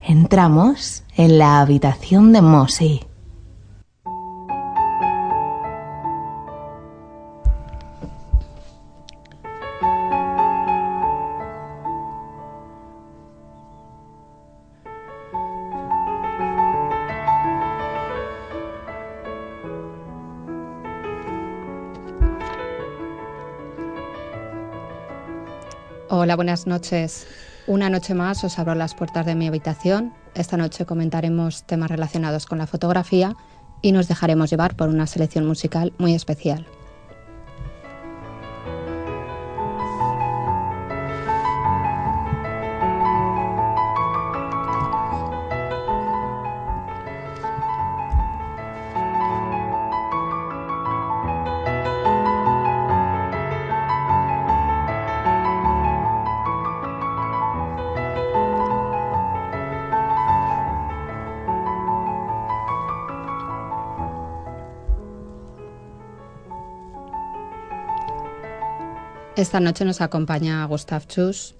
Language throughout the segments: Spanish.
Entramos en la habitación de Mossy. Hola, buenas noches. Una noche más os abro las puertas de mi habitación. Esta noche comentaremos temas relacionados con la fotografía y nos dejaremos llevar por una selección musical muy especial. Esta noche nos acompaña Gustav Chus.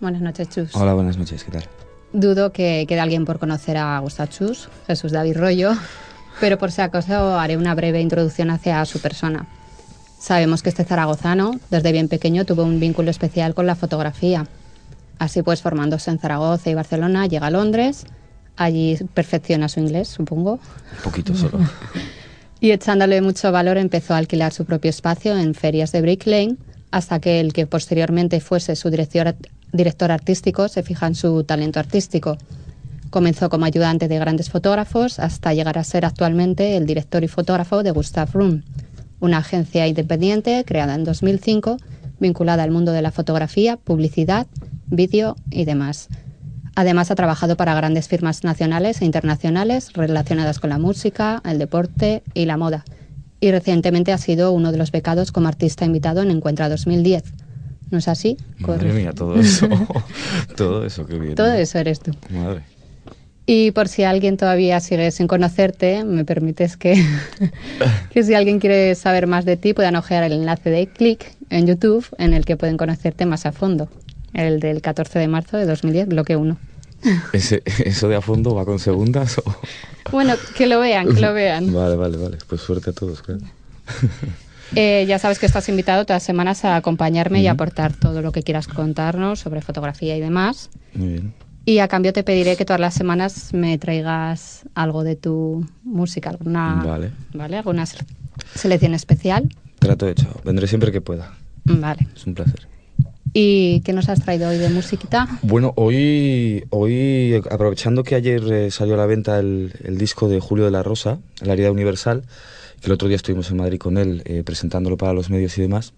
Buenas noches, Chus. Hola, buenas noches, ¿qué tal? Dudo que quede alguien por conocer a Gustav Chus, Jesús David Rollo, pero por si acaso haré una breve introducción hacia su persona. Sabemos que este zaragozano, desde bien pequeño, tuvo un vínculo especial con la fotografía. Así pues, formándose en Zaragoza y Barcelona, llega a Londres. Allí perfecciona su inglés, supongo. Un poquito solo. Y echándole mucho valor empezó a alquilar su propio espacio en ferias de Brick Lane, hasta que el que posteriormente fuese su director, artístico se fija en su talento artístico. Comenzó como ayudante de grandes fotógrafos hasta llegar a ser actualmente el director y fotógrafo de Gustav Room, una agencia independiente creada en 2005 vinculada al mundo de la fotografía, publicidad, vídeo y demás. Además, ha trabajado para grandes firmas nacionales e internacionales relacionadas con la música, el deporte y la moda. Y recientemente ha sido uno de los becados como artista invitado en Encuentra 2010. ¿No es así? Madre mía, todo eso. todo eso, qué bien. Todo eso eres tú. Madre. Y por si alguien todavía sigue sin conocerte, me permites que, que si alguien quiere saber más de ti, puedan ojear el enlace de Click en YouTube, en el que pueden conocerte más a fondo el del 14 de marzo de 2010, bloque 1. ¿Ese, ¿Eso de a fondo va con segundas? O... Bueno, que lo vean, que lo vean. Vale, vale, vale. Pues suerte a todos, claro. Eh, ya sabes que estás invitado todas las semanas a acompañarme y aportar todo lo que quieras contarnos sobre fotografía y demás. Muy bien. Y a cambio te pediré que todas las semanas me traigas algo de tu música, alguna, Vale. ¿vale? alguna se- selección especial. Trato hecho. Vendré siempre que pueda. Vale. Es un placer. ¿Y qué nos has traído hoy de musiquita? Bueno, hoy, hoy aprovechando que ayer eh, salió a la venta el, el disco de Julio de la Rosa, La herida universal, que el otro día estuvimos en Madrid con él eh, presentándolo para los medios y demás,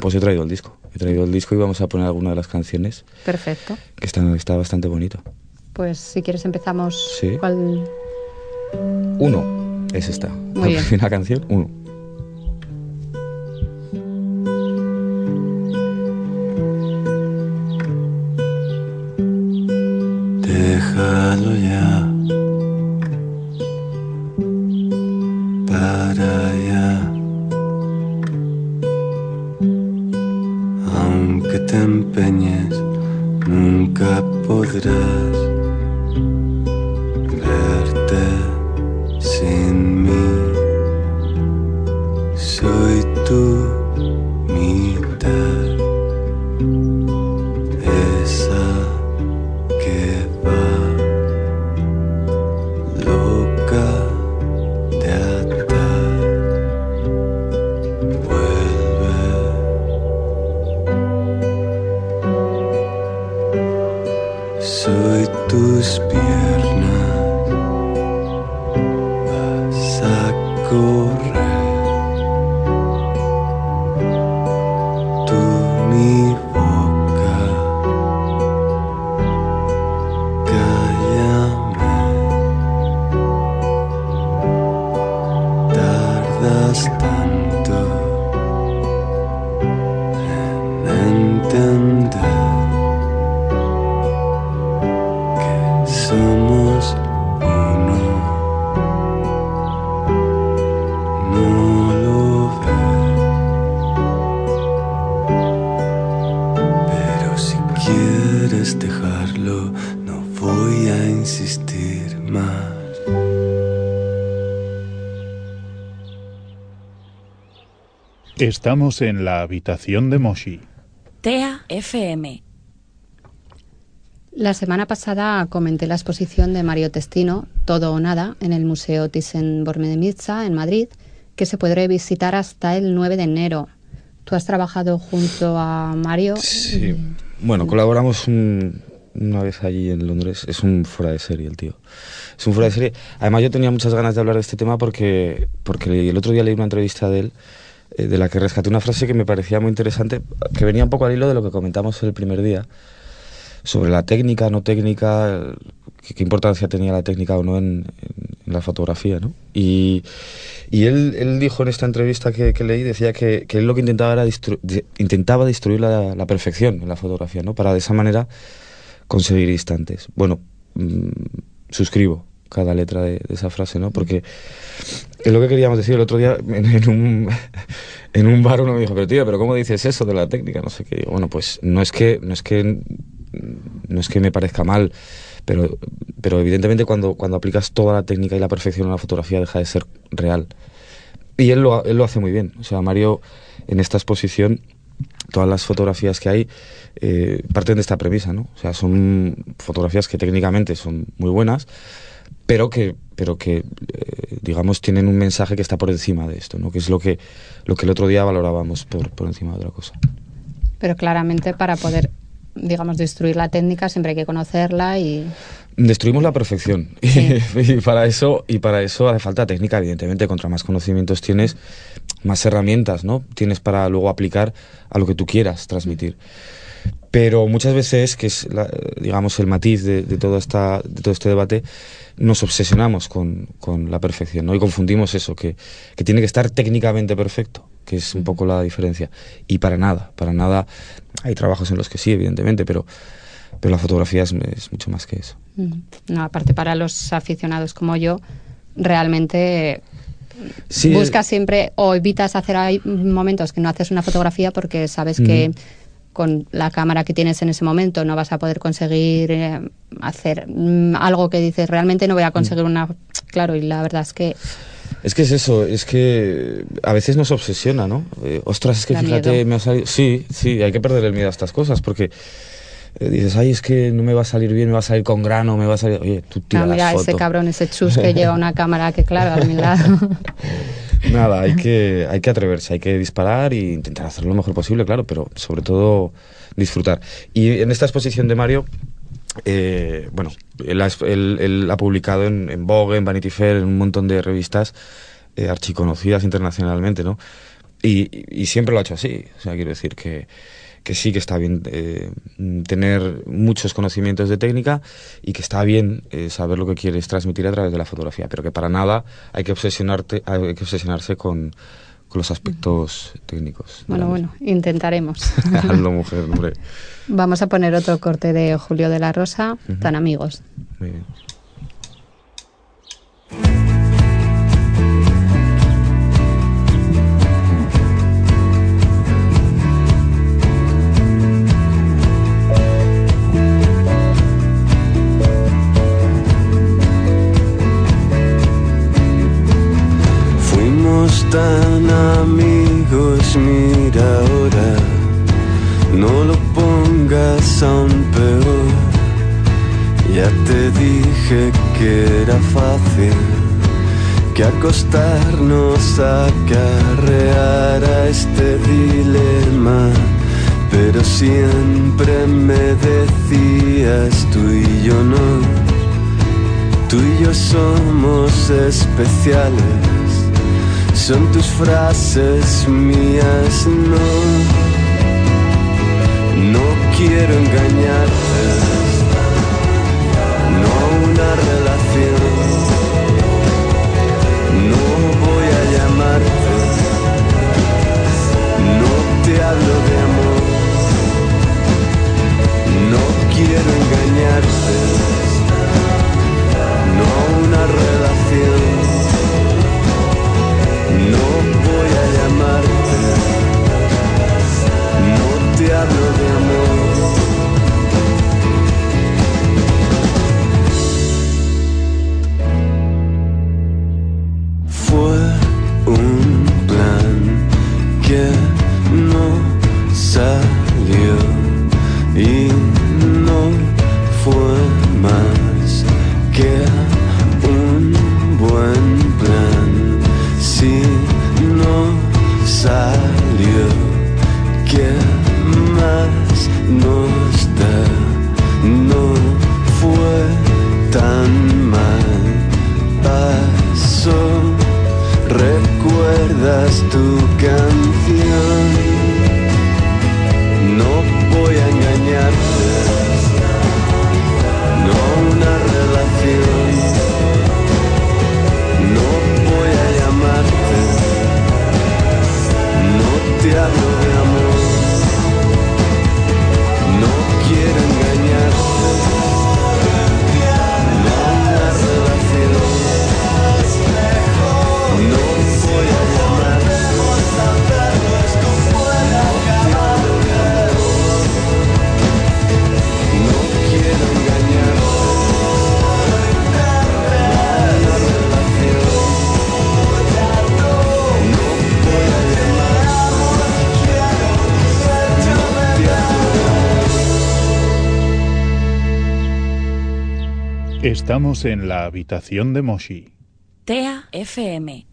pues he traído el disco. He traído el disco y vamos a poner alguna de las canciones, Perfecto. que están, está bastante bonito. Pues si quieres empezamos. Sí. ¿Cuál? Uno es esta. la bien. primera canción, uno. A Estamos en la habitación de Moshi. TEA FM. La semana pasada comenté la exposición de Mario Testino, Todo o Nada, en el Museo Thyssen-Bornemisza, en Madrid, que se podrá visitar hasta el 9 de enero. Tú has trabajado junto a Mario. Sí. Bueno, colaboramos un- una vez allí en Londres. Es un fuera de serie el tío. Es un fuera de serie. Además yo tenía muchas ganas de hablar de este tema porque, porque el otro día leí una entrevista de él eh, de la que rescaté una frase que me parecía muy interesante, que venía un poco al hilo de lo que comentamos el primer día, sobre la técnica, no técnica, qué, importancia tenía la técnica o no en, la fotografía, ¿no? Y, y él, él dijo en esta entrevista que, leí, decía que, que él lo que intentaba era intentaba destruir la, la perfección en la fotografía, ¿no? Para de esa manera conseguir instantes. Bueno, mm, suscribo cada letra de, esa frase, ¿no? Porque es lo que queríamos decir el otro día en, un, en un bar uno me dijo, pero tío, pero ¿cómo dices eso de la técnica? No sé qué. Bueno, pues no es que, no es que, no es que me parezca mal, pero, pero evidentemente cuando, cuando aplicas toda la técnica y la perfección en la fotografía deja de ser real. Y él lo, él lo hace muy bien. O sea, Mario en esta exposición todas las fotografías que hay eh, parten de esta premisa, ¿no? O sea, son fotografías que técnicamente son muy buenas, pero que, pero que eh, digamos, tienen un mensaje que está por encima de esto, ¿no? Que es lo que, lo que el otro día valorábamos por, por encima de otra cosa. Pero claramente para poder, digamos, destruir la técnica siempre hay que conocerla y... Destruimos la perfección y, para eso y para eso hace falta técnica, evidentemente. Contra más conocimientos tienes, más herramientas, ¿no? Tienes para luego aplicar a lo que tú quieras transmitir. Pero muchas veces, que es, la- digamos, el matiz de, de, toda esta, de todo este debate, nos obsesionamos con, con la perfección, ¿no? Y confundimos eso, que, que tiene que estar técnicamente perfecto, que es un poco la diferencia. Y para nada, para nada. Hay trabajos en los que sí, evidentemente, pero, pero la fotografía es, es mucho más que eso. No, aparte para los aficionados como yo, realmente Sí, buscas siempre o evitas hacer hay momentos que no haces una fotografía porque sabes que con la cámara que tienes en ese momento no vas a poder conseguir eh, hacer mm, algo que dices realmente no voy a conseguir una claro y la verdad es que Es que es eso, es que a veces nos obsesiona, ¿no? Eh, ostras, es que Da fíjate, miedo. me ha salido... Sí, sí, hay que perder el miedo a estas cosas porque eh, dices, ay, es que no me va a salir bien, me va a salir con grano, me va a salir... Oye, tú tira ah, mira foto. ese cabrón ese chus que lleva una cámara que claro a mi lado Nada, hay que, hay que atreverse, hay que disparar e intentar hacerlo lo mejor posible, claro, pero sobre todo disfrutar. Y en esta exposición de Mario, eh, bueno, él ha, él- él ha publicado en, en Vogue, en Vanity Fair, en un montón de revistas eh, archiconocidas internacionalmente, ¿no? Y- y siempre lo ha hecho así. O sea, quiero decir que, que sí que está bien eh, tener muchos conocimientos de técnica y que está bien eh, saber lo que quieres transmitir a través de la fotografía, pero que para nada hay que obsesionarte, hay que obsesionarse con, con los aspectos técnicos. bueno bueno intentaremos. Hazlo, mujer, hombre. vamos a poner otro corte de Julio de la Rosa tan amigos Muy bien. A acarrear a este dilema. Pero siempre me decías tú y yo no. Tú y yo somos especiales, son tus frases mías, no. No quiero engañarte, quiero engañarte, no a una relación, no voy a llamarte, no te hablo de amor. Estamos en la habitación de Moshi. TEA FM.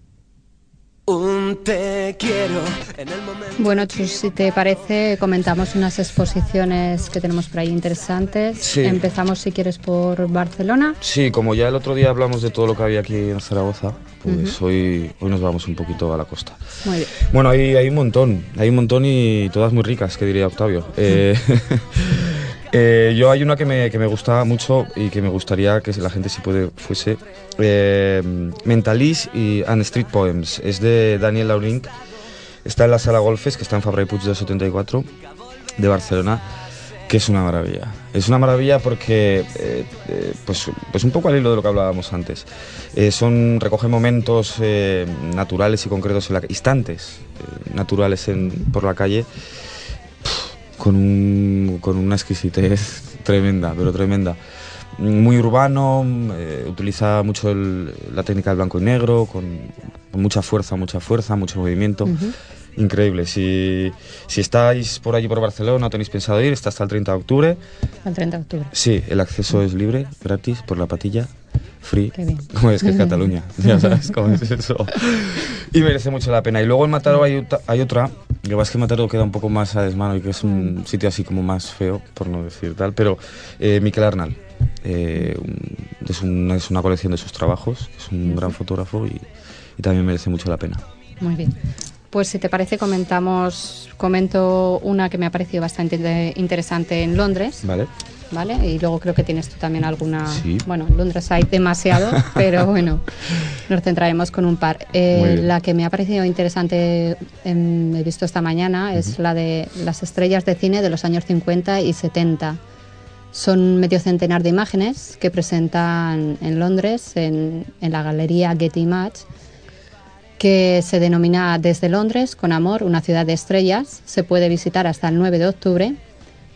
Un te quiero en el momento. Bueno, Chus, si te parece, comentamos unas exposiciones que tenemos por ahí interesantes. Sí. Empezamos, si quieres, por Barcelona. Sí, como ya el otro día hablamos de todo lo que había aquí en Zaragoza, pues hoy, hoy nos vamos un poquito a la costa. Muy bien. Bueno, hay, hay un montón, hay un montón y todas muy ricas, que diría Octavio. Eh, eh, yo hay una que me, que me gusta mucho y que me gustaría que la gente si puede fuese. Eh, Mentalis y and Street Poems. Es de Daniel Laurink. Está en la sala Golfes, que está en Fabra y Puig del 74, de Barcelona, que es una maravilla. Es una maravilla porque, eh, eh, pues, pues un poco al hilo de lo que hablábamos antes. Eh, son, recoge momentos eh, naturales y concretos, en la, instantes naturales en, por la calle, con, un- con una exquisitez tremenda, pero tremenda. Muy urbano, eh, utiliza mucho el- la técnica del blanco y negro, con, con mucha fuerza, mucha fuerza, mucho movimiento. Increíble. Si, si estáis por allí por Barcelona tenéis pensado ir, está hasta el 30 de octubre. El 30 de octubre. Sí, el acceso es libre, gratis, por la patilla, free. Qué bien. Como es que es Cataluña, ya sabes cómo es eso. Y merece mucho la pena. Y luego en Mataró hay, hay otra, que va es que Mataró queda un poco más a desmano y que es un sitio así como más feo, por no decir tal, pero eh, Miquel Arnal. eh, es, una, es una colección de sus trabajos, es un gran fotógrafo y, y también merece mucho la pena. Muy bien. Pues si te parece, comentamos, comento una que me ha parecido bastante interesante en Londres, ¿Vale? ¿vale? Y luego creo que tienes tú también alguna. Sí. Bueno, en Londres hay demasiado, pero bueno, nos centraremos con un par. Eh, la que me ha parecido interesante, em, he visto esta mañana, es la de las estrellas de cine de los años 50 y 70. Son medio centenar de imágenes que presentan en Londres, en, en la galería Getty Images, que se denomina Desde Londres, con amor, una ciudad de estrellas. Se puede visitar hasta el 9 de octubre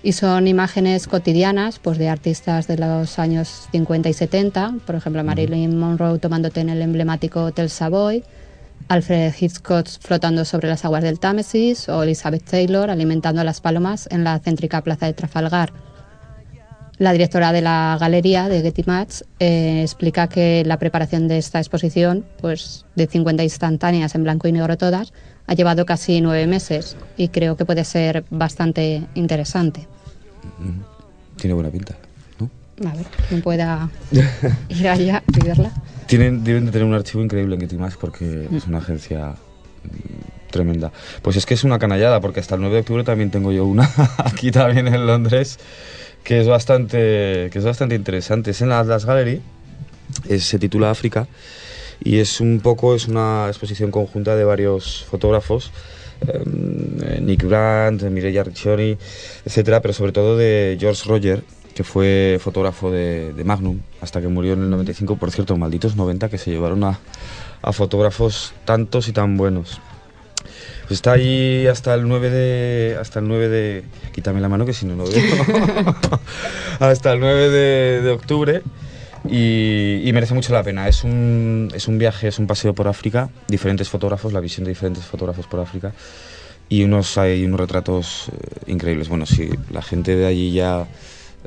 y son imágenes cotidianas pues, de artistas de los años 50 y 70, por ejemplo Marilyn Monroe tomándote en el emblemático Hotel Savoy, Alfred Hitchcock flotando sobre las aguas del Támesis o Elizabeth Taylor alimentando a las palomas en la céntrica plaza de Trafalgar. La directora de la galería de Getty Images eh, explica que la preparación de esta exposición, pues de 50 instantáneas en blanco y negro todas, ha llevado casi nueve meses y creo que puede ser bastante interesante. Tiene buena pinta, ¿no? A ver, quien pueda ir allá y verla. Tienen, deben de tener un archivo increíble en Getty Images porque es una agencia mm, tremenda. Pues es que es una canallada porque hasta el 9 de octubre también tengo yo una aquí también en Londres que es bastante que es bastante interesante. Es en la Atlas Gallery, se titula África y es un poco es una exposición conjunta de varios fotógrafos eh, Nick Brandt, Mireia Riccioni, etcétera, pero sobre todo de George Roger, que fue fotógrafo de, de Magnum hasta que murió en el 95. Por cierto, malditos 90 que se llevaron a, a fotógrafos tantos y tan buenos. Pues está ahí hasta el 9 de. Hasta el 9 de. Quítame la mano que si no lo veo. hasta el 9 de, de octubre. Y, y merece mucho la pena. Es un, es un viaje, es un paseo por África. Diferentes fotógrafos, la visión de diferentes fotógrafos por África. Y unos, hay unos retratos eh, increíbles. Bueno, si la gente de allí ya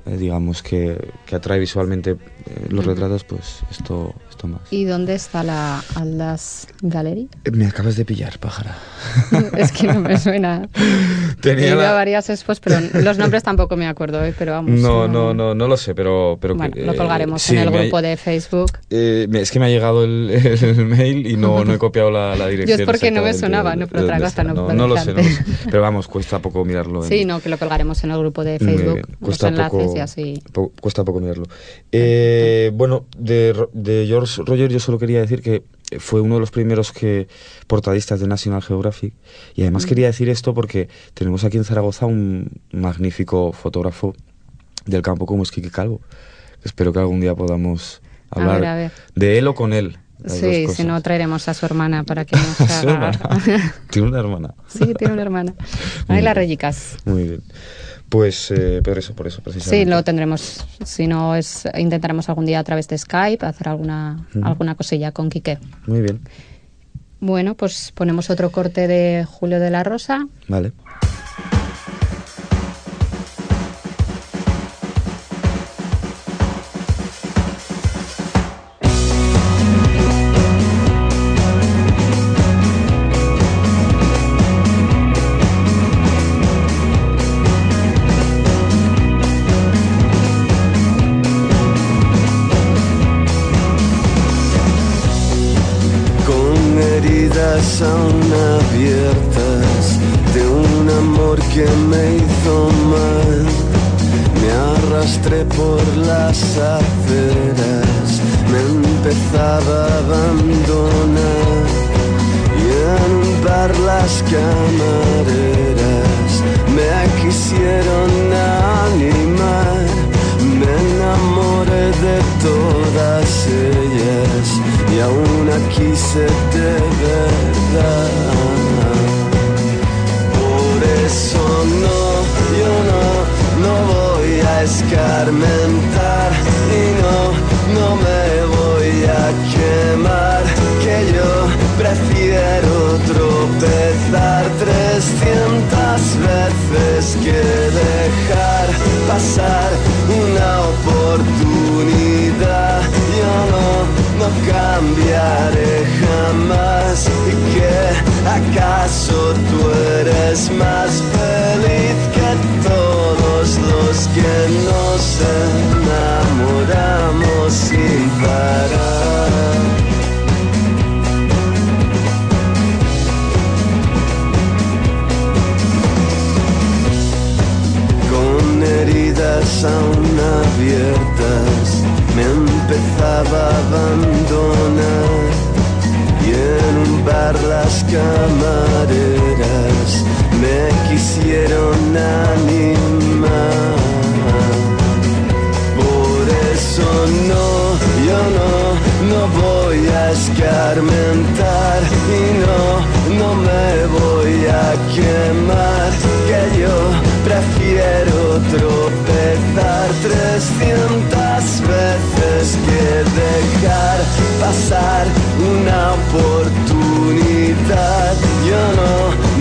digamos, que, que atrae visualmente eh, los retratos, pues esto, esto más. ¿Y dónde está la Aldas Gallery? Eh, Me acabas de pillar, pájara. es que no me suena. Tenía He la- varias expos, pero los nombres tampoco me acuerdo, ¿eh? pero vamos. No, no, no, no lo sé, pero... pero Bueno, que, lo eh, colgaremos sí, en el me ha- grupo de Facebook. eh, es que me ha llegado el, el mail y no, no he copiado la, la dirección. Yo es porque no me sonaba, no de otra cosa, no no, no lo sé, no lo sé. Pero vamos, cuesta poco mirarlo. en- Sí, no, que lo colgaremos en el grupo de Facebook, cuesta poco, y así. po- cuesta poco mirarlo. Eh, bueno, de, de George Roger yo solo quería decir que fue uno de los primeros que portadistas de National Geographic y Mm. además quería decir esto porque tenemos aquí en Zaragoza un magnífico fotógrafo del campo como es Quique Calvo. Espero que algún día podamos A hablar ver, a ver. de él o con él. Sí, si no traeremos a su hermana para que nos Su haga... hermana. Tiene una hermana. sí, tiene una hermana. Ahí las rellicas. Muy bien. Pues eh, por eso, por eso, Sí, precisamente. lo tendremos. Si no, es intentaremos algún día a través de Skype hacer alguna, alguna cosilla con Quique. Muy bien. Bueno, pues ponemos otro corte de Julio de la Rosa. Vale. Me arrastré por las aceras, me empezaba a abandonar y en un las camareras me quisieron animar. Me enamoré de todas ellas y aún aquí quise de verdad. Por eso no, yo no, no voy a escarmentar y no, no me voy a quemar, que yo prefiero tropezar 300 veces que dejar pasar una oportunidad. Yo no, no cambiaré jamás y que acaso tú eres más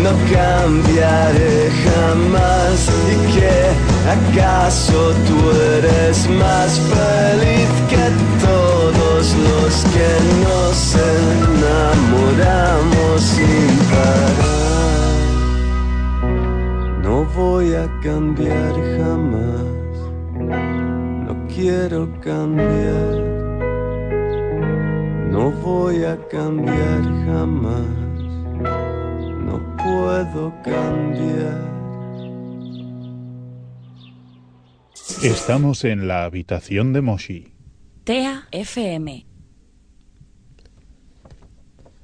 no, cambiaré jamás y que acaso tú eres más feliz que todos los que nos enamoramos sin parar. No voy a cambiar jamás, no quiero cambiar. No voy a cambiar jamás, puedo cambiar. Estamos en la habitación de Moshi. TEA FM.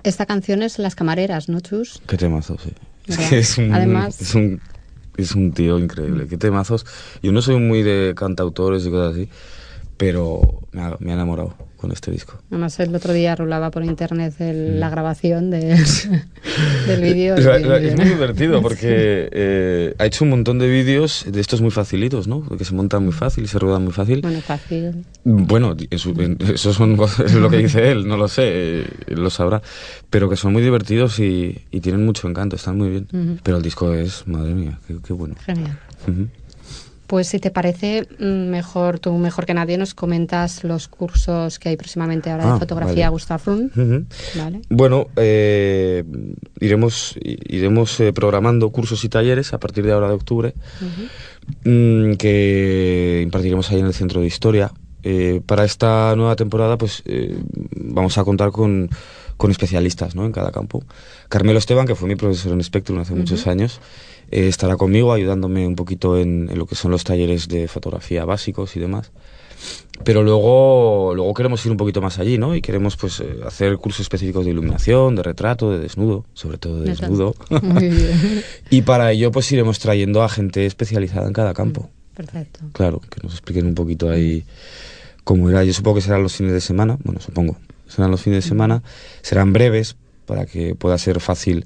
Esta canción es Las Camareras, ¿no, Chus? Qué temazo, sí. Es que es un, Además- es un, es un tío increíble. Qué temazos. Yo no soy muy de cantautores y cosas así, pero me ha, me ha enamorado con este disco. Además, el otro día rulaba por internet el- Mm. la grabación de- del vídeo. Es, muy divertido porque eh, ha hecho un montón de vídeos de estos muy facilitos, ¿no? Que se montan muy fácil y se ruedan muy fácil. Bueno, fácil. Bueno, en- eso son es lo que dice él, no lo sé, eh, él lo sabrá. Pero que son muy divertidos y, y tienen mucho encanto, están muy bien. Pero el disco es, madre mía, qué, qué bueno. Genial. Pues si te parece mm, mejor, tú mejor que nadie nos comentas los cursos que hay próximamente ahora Ah, de fotografía vale. Gustav. Ujú. Vale. Bueno, eh, iremos, iremos eh, programando cursos y talleres a partir de ahora de octubre mm, que impartiremos ahí en el Centro de Historia. Eh, para esta nueva temporada, pues eh, vamos a contar con, con especialistas ¿no? en cada campo. Carmelo Esteban, que fue mi profesor en Spectrum hace muchos años, eh, estará conmigo ayudándome un poquito en, en lo que son los talleres de fotografía básicos y demás. Pero luego, luego queremos ir un poquito más allí, ¿no? Y queremos pues eh, hacer cursos específicos de iluminación, de retrato, de desnudo, sobre todo de desnudo. Muy bien. y para ello pues iremos trayendo a gente especializada en cada campo. Perfecto. Claro, que nos expliquen un poquito ahí cómo era. Yo supongo que serán los fines de semana, bueno, supongo, serán los fines de semana, serán breves para que pueda ser fácil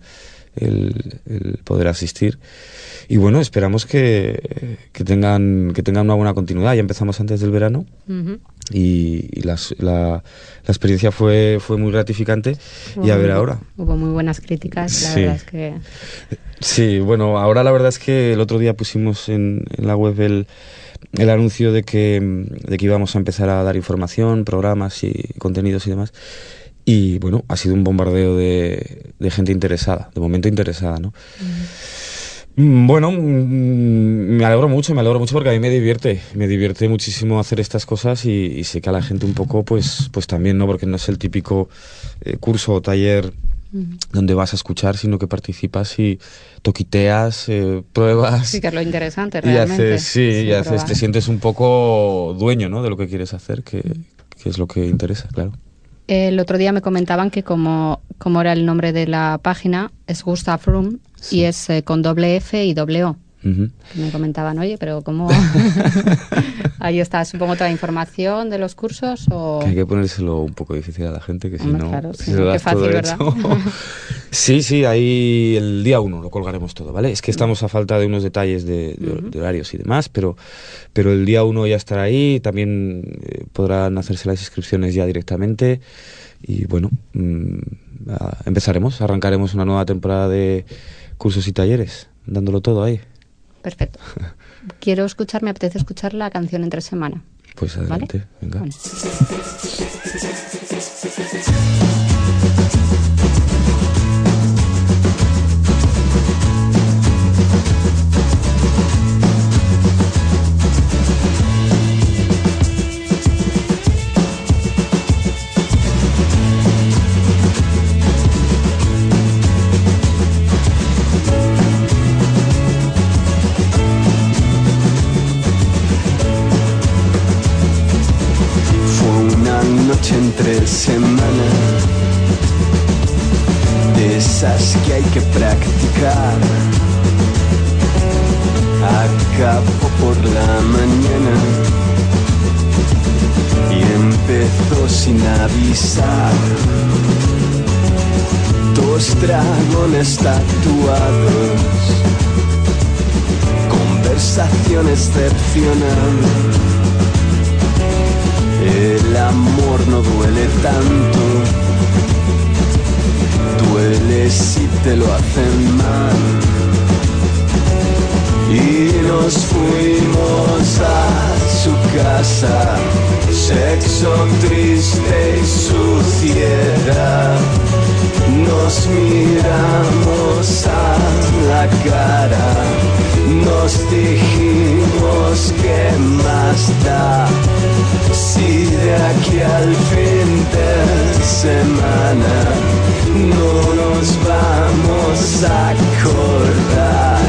el, el poder asistir. Y bueno, esperamos que, que tengan que tengan una buena continuidad. Ya empezamos antes del verano Ujú. y, y las- la, la experiencia fue, fue muy gratificante. Y a ver Hubo- ahora. Hubo muy buenas críticas, la Sí. verdad es que... Sí, bueno, ahora la verdad es que el otro día pusimos en, en la web el, el anuncio de que, de que íbamos a empezar a dar información, programas y contenidos y demás. Y bueno, ha sido un bombardeo de, de gente interesada, de momento interesada, ¿no? Mm, Bueno, mm, me alegro mucho, me alegro mucho porque a mí me divierte, me divierte muchísimo hacer estas cosas y, y sé que a la gente un poco, pues, pues también, ¿no? Porque no es el típico eh, curso o taller donde vas a escuchar, sino que participas y toquiteas, eh, pruebas. Sí, que es lo interesante y realmente. haces, sí, y Sí, haces, probar. te sientes un poco dueño, ¿no? De lo que quieres hacer, que, que es lo que interesa, claro. El otro día me comentaban que como, como era el nombre de la página, es Gustav Room Sí. y es eh, con doble F y doble O. Me comentaban, oye, pero ¿cómo? Ahí está, supongo, toda la información de los cursos o... Que hay que ponérselo un poco difícil a la gente, que si Hombre, no, claro, si sí, lo das fácil, todo ¿verdad? hecho. sí, sí, ahí el día uno lo colgaremos todo, ¿vale? Es que estamos a falta de unos detalles de, de- de horarios y demás, pero, pero el día uno ya estará ahí, también eh, podrán hacerse las inscripciones ya directamente y bueno, mm, empezaremos, arrancaremos una nueva temporada de cursos y talleres, dándolo todo ahí. Perfecto. Quiero escuchar, me apetece escuchar la canción entre semana. Pues ¿Vale? adelante, venga. Bueno. Dragones tatuados Conversación excepcional el amor no duele tanto, duele si te lo hacen mal. Y nos fuimos a su casa, sexo triste y suciedad. Nos miramos a la cara, nos dijimos que más da. Si de aquí al fin de semana no nos vamos a acordar.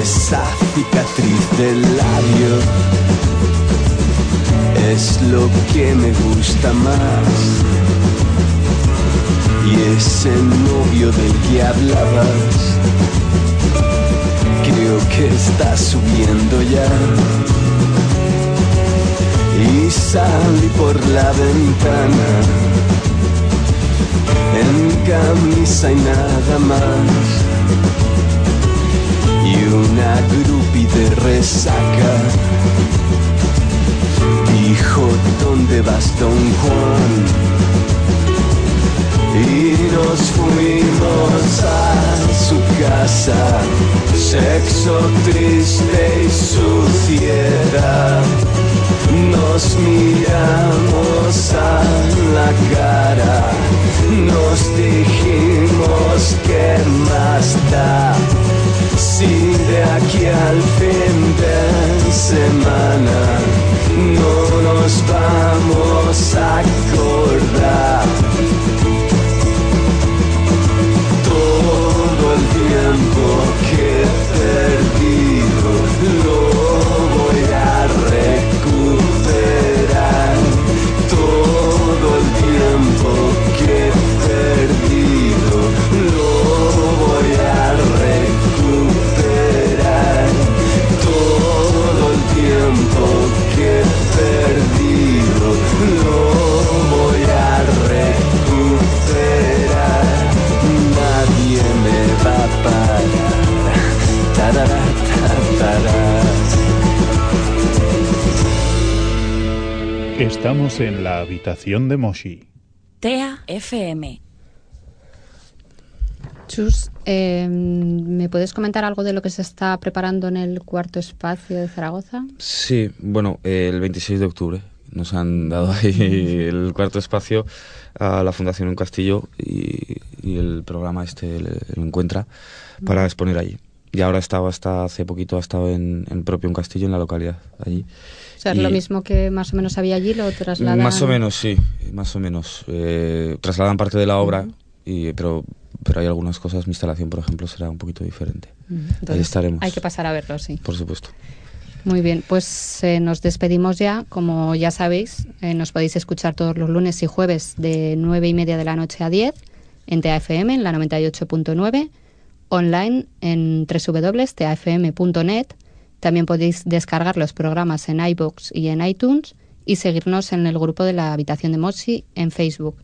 Esa cicatriz del labio es lo que me gusta más. Y ese novio del que hablabas creo que está subiendo ya. Y salí por la ventana en camisa y nada más. Y una grupi de resaca dijo, ¿dónde vas, don Juan? y nos fuimos a su casa. Sexo triste y suciedad. Nos miramos a la cara, nos dijimos que más da. Si de aquí al fin de semana no nos vamos a acordar. Habitación de Moshi. TEA FM. Chus, eh, ¿me puedes comentar algo de lo que se está preparando en el cuarto espacio de Zaragoza? Sí, bueno, eh, el 26 de octubre nos han dado ahí el cuarto espacio a la Fundación Un Castillo y, y el programa este le- lo encuentra para exponer allí. Y ahora ha estado hasta hace poquito, ha estado en, en propio Un Castillo, en la localidad, allí. O sea, es Y- lo mismo que más o menos había allí, lo trasladan... Más o menos, sí, más o menos. Eh, trasladan parte de la obra, y, pero, pero hay algunas cosas, mi instalación, por ejemplo, será un poquito diferente. Ahí entonces estaremos. Hay que pasar a verlo, sí. Por supuesto. Muy bien, pues eh, nos despedimos ya. Como ya sabéis, eh, nos podéis escuchar todos los lunes y jueves de 9 y media de la noche a 10 en TAFM, en la 98.9, online en www.tafm.net. También podéis descargar los programas en iBox y en iTunes y seguirnos en el grupo de la Habitación de Moshi en Facebook.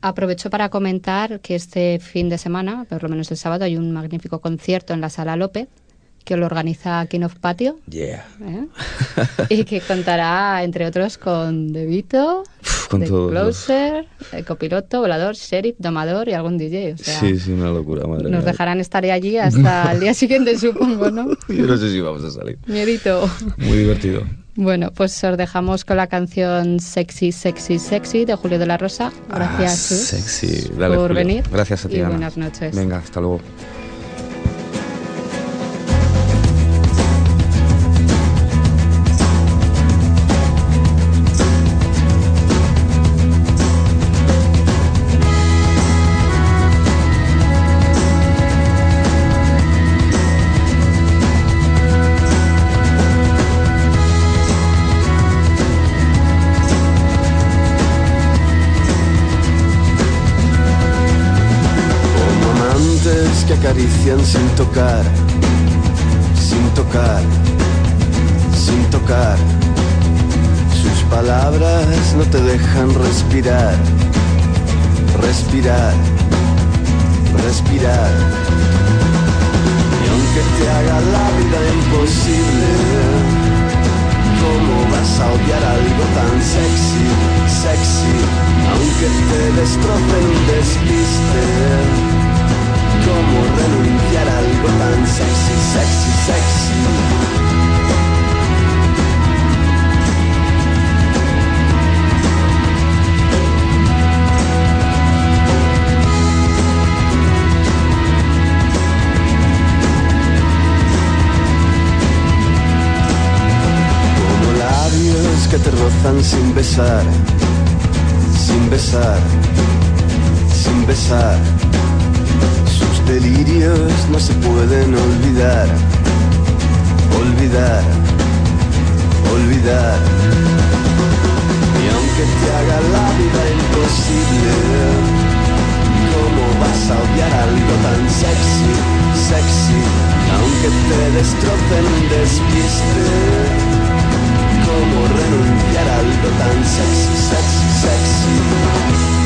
Aprovecho para comentar que este fin de semana, por lo menos el sábado, hay un magnífico concierto en la Sala López que lo organiza King of Patio Yeah. ¿eh? y que contará, entre otros, con De Vito, con The todos los- Closer, el copiloto, volador, sheriff, domador y algún DJ. O sea, sí, sí, una locura, madre nos dejarán estar allí hasta el día siguiente, supongo, ¿no? Yo no sé si vamos a salir. Miedito. Muy divertido. Bueno, pues os dejamos con la canción Sexy, Sexy, Sexy de Julio de la Rosa. Gracias, Ah, sexy. Dale, por Julio. venir. Gracias a ti, y buenas noches. Venga, hasta luego. Sin tocar, sin tocar, sin tocar. Sus palabras no te dejan respirar, respirar, respirar. Y aunque te haga la vida imposible, ¿cómo vas a odiar algo tan sexy, sexy? Aunque te destroce un despiste, ¿cómo renunciar a algo tan sexy, sexy, sexy? Como labios que te rozan sin besar, sin besar, sin besar. Delirios no se pueden olvidar, olvidar, olvidar. Y aunque te haga la vida imposible, ¿cómo vas a odiar algo tan sexy, sexy? Aunque te destrocen un despiste, ¿cómo renunciar a algo tan sexy, sexy, sexy?